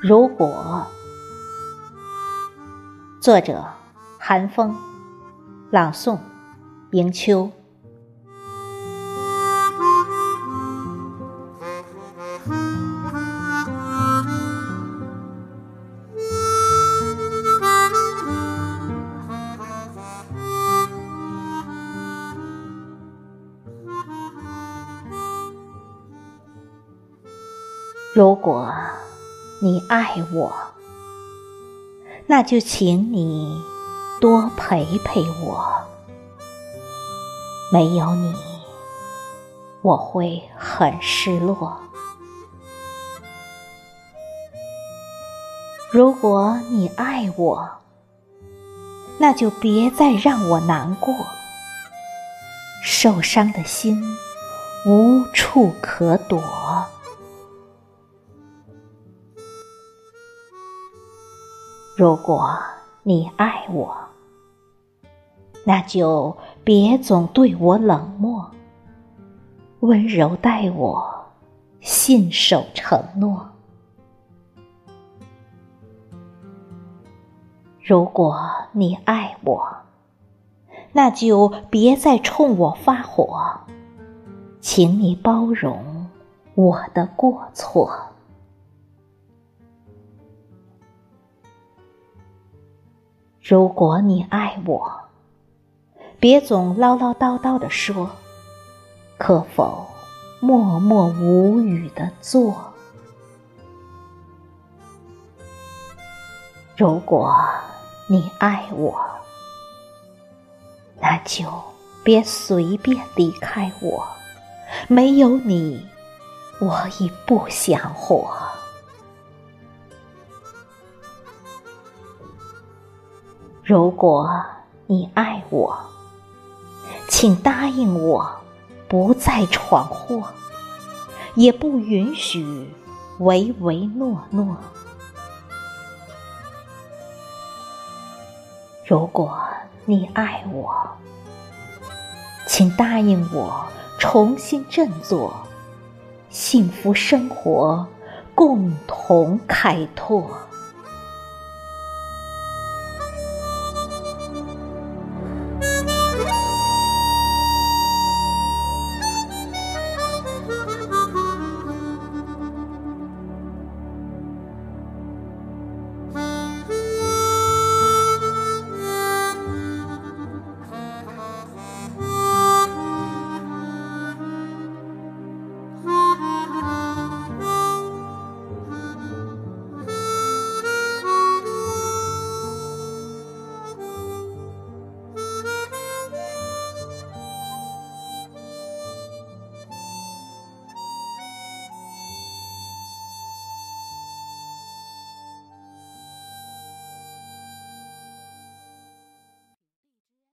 如果，作者韩风，朗诵迎秋。如果你爱我，那就请你多陪陪我。没有你，我会很失落。如果你爱我，那就别再让我难过。受伤的心无处可躲。如果你爱我，那就别总对我冷漠，温柔待我，信守承诺。如果你爱我，那就别再冲我发火，请你包容我的过错。如果你爱我，别总唠唠叨叨的说，可否默默无语的做？如果你爱我，那就别随便离开我，没有你，我已不想活。如果你爱我，请答应我，不再闯祸，也不允许唯唯诺诺。如果你爱我，请答应我，重新振作，幸福生活共同开拓。